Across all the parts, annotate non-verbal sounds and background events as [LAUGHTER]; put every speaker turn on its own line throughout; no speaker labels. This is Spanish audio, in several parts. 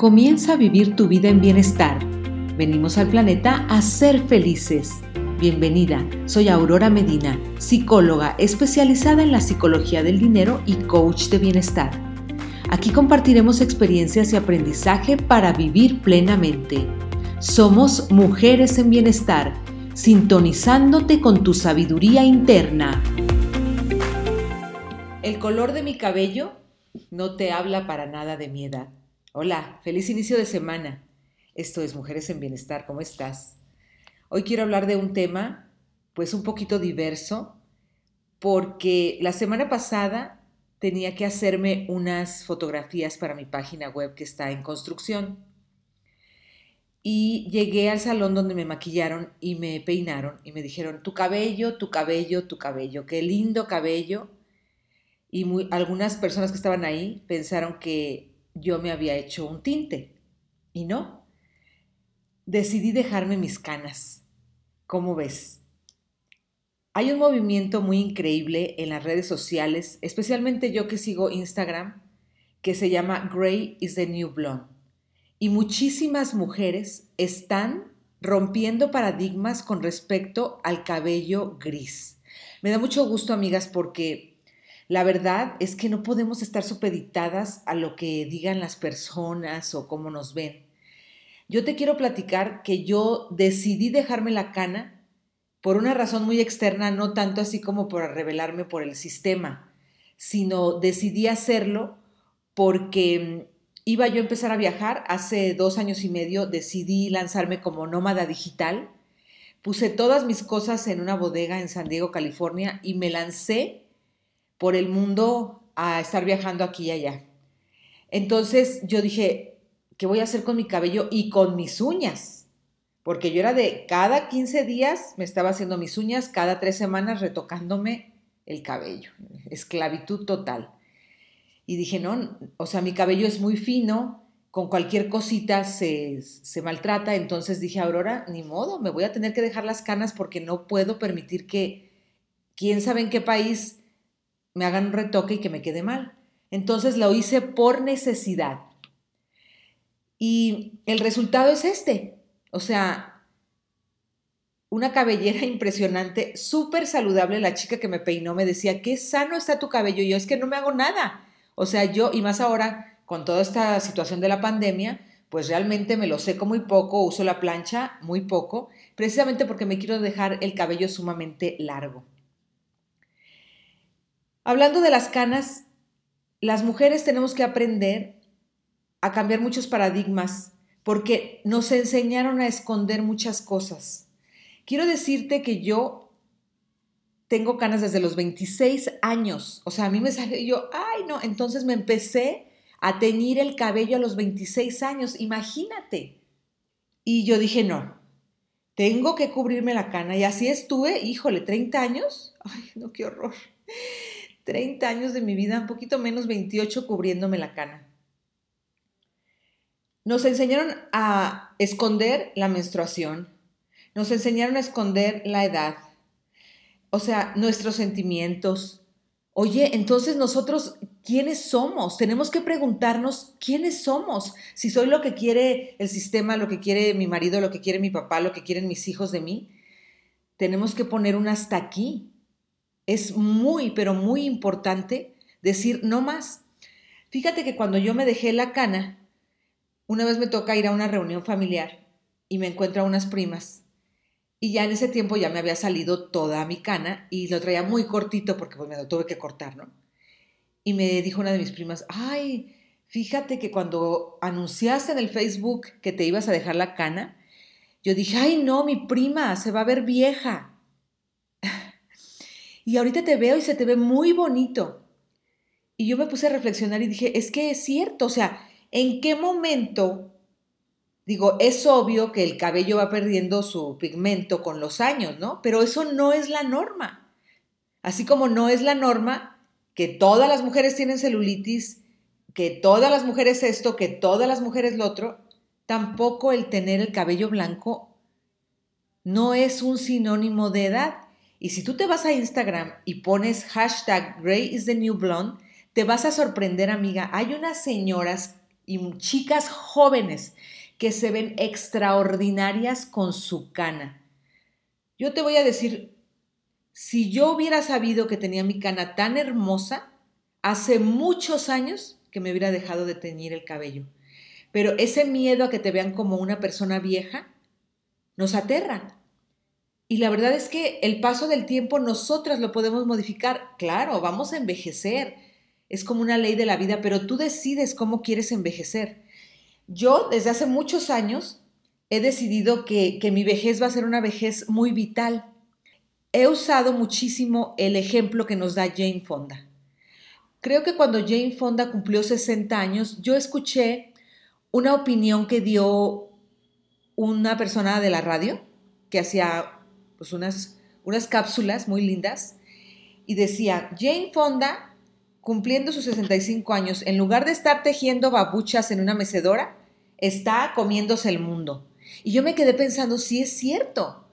Comienza a vivir tu vida en bienestar. Venimos al planeta a ser felices. Bienvenida, soy Aurora Medina, psicóloga especializada en la psicología del dinero y coach de bienestar. Aquí compartiremos experiencias y aprendizaje para vivir plenamente. Somos mujeres en bienestar, sintonizándote con tu sabiduría interna. El color de mi cabello no te habla para nada de mi edad. Hola, feliz inicio de semana. Esto es Mujeres en Bienestar, ¿cómo estás? Hoy quiero hablar de un tema pues un poquito diverso porque la semana pasada tenía que hacerme unas fotografías para mi página web que está en construcción. Y llegué al salón donde me maquillaron y me peinaron y me dijeron, tu cabello, tu cabello, tu cabello, qué lindo cabello. Y algunas personas que estaban ahí pensaron que yo me había hecho un tinte. Y no. Decidí dejarme mis canas. ¿Cómo ves? Hay un movimiento muy increíble en las redes sociales, especialmente yo que sigo Instagram, que se llama Gray is the New Blonde. Y muchísimas mujeres están rompiendo paradigmas con respecto al cabello gris. Me da mucho gusto, amigas, porque la verdad es que no podemos estar supeditadas a lo que digan las personas o cómo nos ven. Yo te quiero platicar que yo decidí dejarme la cana por una razón muy externa, no tanto así como por revelarme por el sistema, sino decidí hacerlo porque mm, iba yo a empezar a viajar. Hace dos años y medio decidí lanzarme como nómada digital. Puse todas mis cosas en una bodega en San Diego, California, y me lancé por el mundo a estar viajando aquí y allá. Entonces yo dije, ¿qué voy a hacer con mi cabello y con mis uñas? Porque yo era de cada 15 días me estaba haciendo mis uñas, cada tres semanas retocándome el cabello. Esclavitud total. Y dije, no, o sea, mi cabello es muy fino, con cualquier cosita se, se, maltrata. Entonces dije, Aurora, ni modo, me voy a tener que dejar las canas porque no puedo permitir que, quién sabe en qué país, me hagan un retoque y que me quede mal. Entonces lo hice por necesidad. Y el resultado es este. O sea, una cabellera [LAUGHS] impresionante, súper saludable. La chica que me peinó me decía, qué sano está tu cabello. yo es que no me hago nada. O sea, yo, y más ahora, con toda esta situación de la pandemia, pues realmente me lo seco muy poco, uso la plancha muy poco, precisamente porque me quiero dejar el cabello sumamente largo. Hablando de las canas, las mujeres tenemos que aprender a cambiar muchos paradigmas porque nos enseñaron a esconder muchas cosas. Quiero decirte que yo tengo canas desde los 26 años. O sea, a mí me salió yo, ay no, entonces me empecé a teñir el cabello a los 26 años, imagínate. Y yo dije, no, tengo que cubrirme la cana. Y así estuve, híjole, 30 años. Ay, no, qué horror. 30 años de mi vida, un poquito menos 28 cubriéndome la cana. Nos enseñaron a esconder la menstruación, nos enseñaron a esconder la edad, o sea, nuestros sentimientos. Oye, entonces nosotros, ¿quiénes somos? Tenemos que preguntarnos quiénes somos. Si soy lo que quiere el sistema, lo que quiere mi marido, lo que quiere mi papá, lo que quieren mis hijos de mí, tenemos que poner un hasta aquí es muy, pero muy importante decir no más. Fíjate que cuando yo me dejé la cana, una vez me toca ir a una reunión familiar y me encuentro a unas primas. Y ya en ese tiempo ya me había salido toda mi cana y lo traía muy cortito porque pues me lo tuve que cortar, ¿no? Y me dijo una de mis primas, ay, fíjate que cuando anunciaste en el Facebook que te ibas a dejar la cana, yo dije, ay, no, mi prima se va a ver vieja. Y ahorita te veo y se te ve muy bonito. Y yo me puse a reflexionar y dije, es que es cierto, o sea, ¿en qué momento? Digo, es obvio que el cabello va perdiendo su pigmento con los años, ¿no? Pero eso no es la norma. Así como no es la norma que todas las mujeres tienen celulitis, que todas las mujeres esto, que todas las mujeres lo otro, tampoco el tener el cabello blanco no es un sinónimo de edad. Y si tú te vas a Instagram y pones hashtag Blonde, te vas a sorprender, amiga. Hay unas señoras y chicas jóvenes que se ven extraordinarias con su cana. Yo te voy a decir, si yo hubiera sabido que tenía mi cana tan hermosa, hace muchos años que me hubiera dejado de teñir el cabello. Pero ese miedo a que te vean como una persona vieja nos aterra. Y la verdad es que el paso del tiempo nosotras lo podemos modificar. Claro, vamos a envejecer. Es como una ley de la vida, pero tú decides cómo quieres envejecer. Yo desde hace muchos años he decidido que, que mi vejez va a ser una vejez muy vital. He usado muchísimo el ejemplo que nos da Jane Fonda. Creo que cuando Jane Fonda cumplió 60 años, yo escuché una opinión que dio una persona de la radio que hacía pues unas, unas cápsulas muy lindas y decía, Jane Fonda, cumpliendo sus 65 años, en lugar de estar tejiendo babuchas en una mecedora, está comiéndose el mundo. Y yo me quedé pensando, sí es cierto,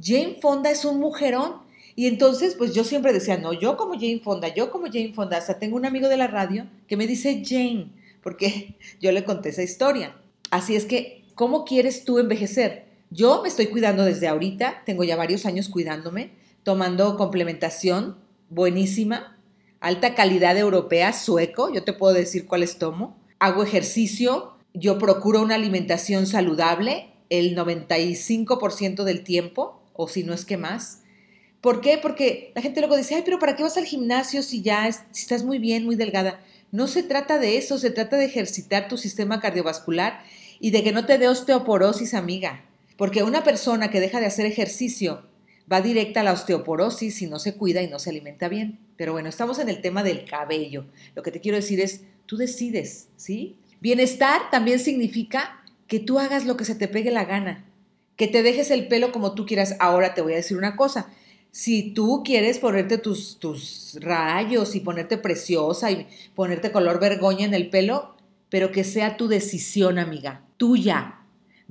Jane Fonda es un mujerón y entonces, pues yo siempre decía, no, yo como Jane Fonda, yo como Jane Fonda, hasta tengo un amigo de la radio que me dice Jane, porque [LAUGHS] yo le conté esa historia. Así es que, ¿cómo quieres tú envejecer? Yo me estoy cuidando desde ahorita, tengo ya varios años cuidándome, tomando complementación buenísima, alta calidad europea, sueco, yo te puedo decir cuáles tomo. Hago ejercicio, yo procuro una alimentación saludable el 95% del tiempo, o si no es que más ¿Por qué? Porque la gente luego dice, ay, pero ¿para qué vas al gimnasio si ya estás muy bien, muy delgada? No se trata de eso, se trata de ejercitar tu sistema cardiovascular y de que no te dé osteoporosis, amiga. Porque una persona que deja de hacer ejercicio va directa a la osteoporosis si no se cuida y no se alimenta bien. Pero bueno, estamos en el tema del cabello. Lo que te quiero decir es, tú decides, ¿sí? Bienestar también significa que tú hagas lo que se te pegue la gana, que te dejes el pelo como tú quieras. Ahora te voy a decir una cosa, si tú quieres ponerte tus, tus rayos y ponerte preciosa y ponerte color vergoña en el pelo, pero que sea tu decisión, amiga, tuya.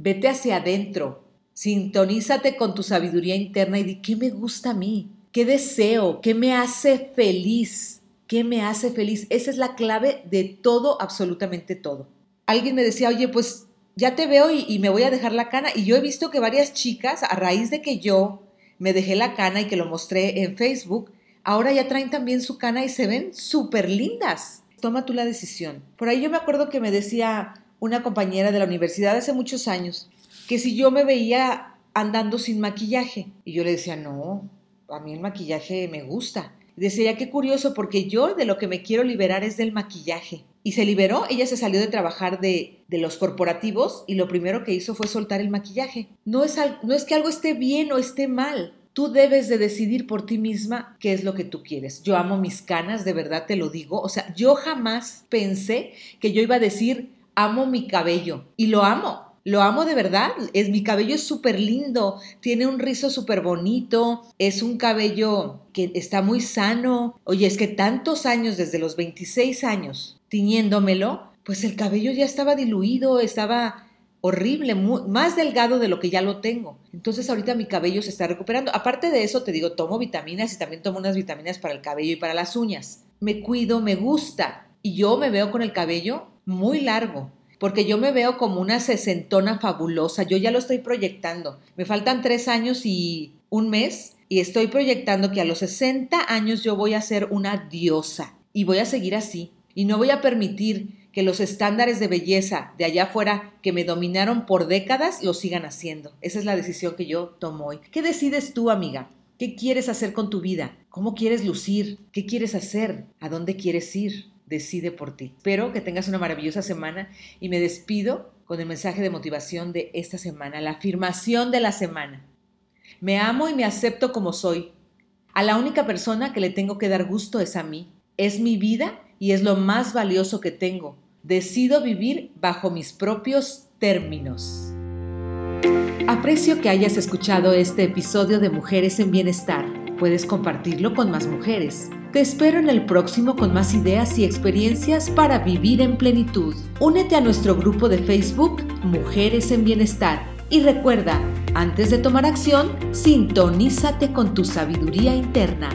Vete hacia adentro, sintonízate con tu sabiduría interna y di qué me gusta a mí, qué deseo, qué me hace feliz, qué me hace feliz. Esa es la clave de todo, absolutamente todo. Alguien me decía, oye, pues ya te veo y, y me voy a dejar la cana. Y yo he visto que varias chicas, a raíz de que yo me dejé la cana y que lo mostré en Facebook, ahora ya traen también su cana y se ven súper lindas. Toma tú la decisión. Por ahí yo me acuerdo que me decía una compañera de la universidad hace muchos años que si yo me veía andando sin maquillaje. Y yo le decía, no, a mí el maquillaje me gusta. Y decía, qué curioso, porque yo de lo que me quiero liberar es del maquillaje. Y se liberó, ella se salió de trabajar de, de los corporativos y lo primero que hizo fue soltar el maquillaje. No es, no es que algo esté bien o esté mal, Tú debes de decidir por ti misma qué es lo que tú quieres. Yo amo mis canas, de verdad te lo digo. O sea, yo jamás pensé que yo iba a decir, amo mi cabello. Y lo amo. Lo amo de verdad. Es, mi cabello es súper lindo. Tiene un rizo súper bonito. Es un cabello que está muy sano. Oye, es que tantos años, desde los 26 años, tiñéndomelo, pues el cabello ya estaba diluido, estaba horrible, más delgado de lo que ya lo tengo. Entonces ahorita mi cabello se está recuperando. Aparte de eso, te digo, tomo vitaminas y también tomo unas vitaminas para el cabello y para las uñas. Me cuido, me gusta. Y yo me veo con el cabello muy largo, porque yo me veo como una sesentona fabulosa. Yo ya lo estoy proyectando. Me faltan tres años y un mes y estoy proyectando que a los 60 años yo voy a ser una diosa y voy a seguir así. Y no voy a permitir que los estándares de belleza de allá afuera que me dominaron por décadas lo sigan haciendo. Esa es la decisión que yo tomo hoy. ¿Qué decides tú, amiga? ¿Qué quieres hacer con tu vida? ¿Cómo quieres lucir? ¿Qué quieres hacer? ¿A dónde quieres ir? Decide por ti. Espero que tengas una maravillosa semana y me despido con el mensaje de motivación de esta semana, la afirmación de la semana. Me amo y me acepto como soy. A la única persona que le tengo que dar gusto es a mí. Es mi vida y es lo más valioso que tengo. Decido vivir bajo mis propios términos. Aprecio que hayas escuchado este episodio de Mujeres en Bienestar. Puedes compartirlo con más mujeres. Te espero en el próximo con más ideas y experiencias para vivir en plenitud. Únete a nuestro grupo de Facebook Mujeres en Bienestar y recuerda, Antes de tomar acción, sintonízate con tu sabiduría interna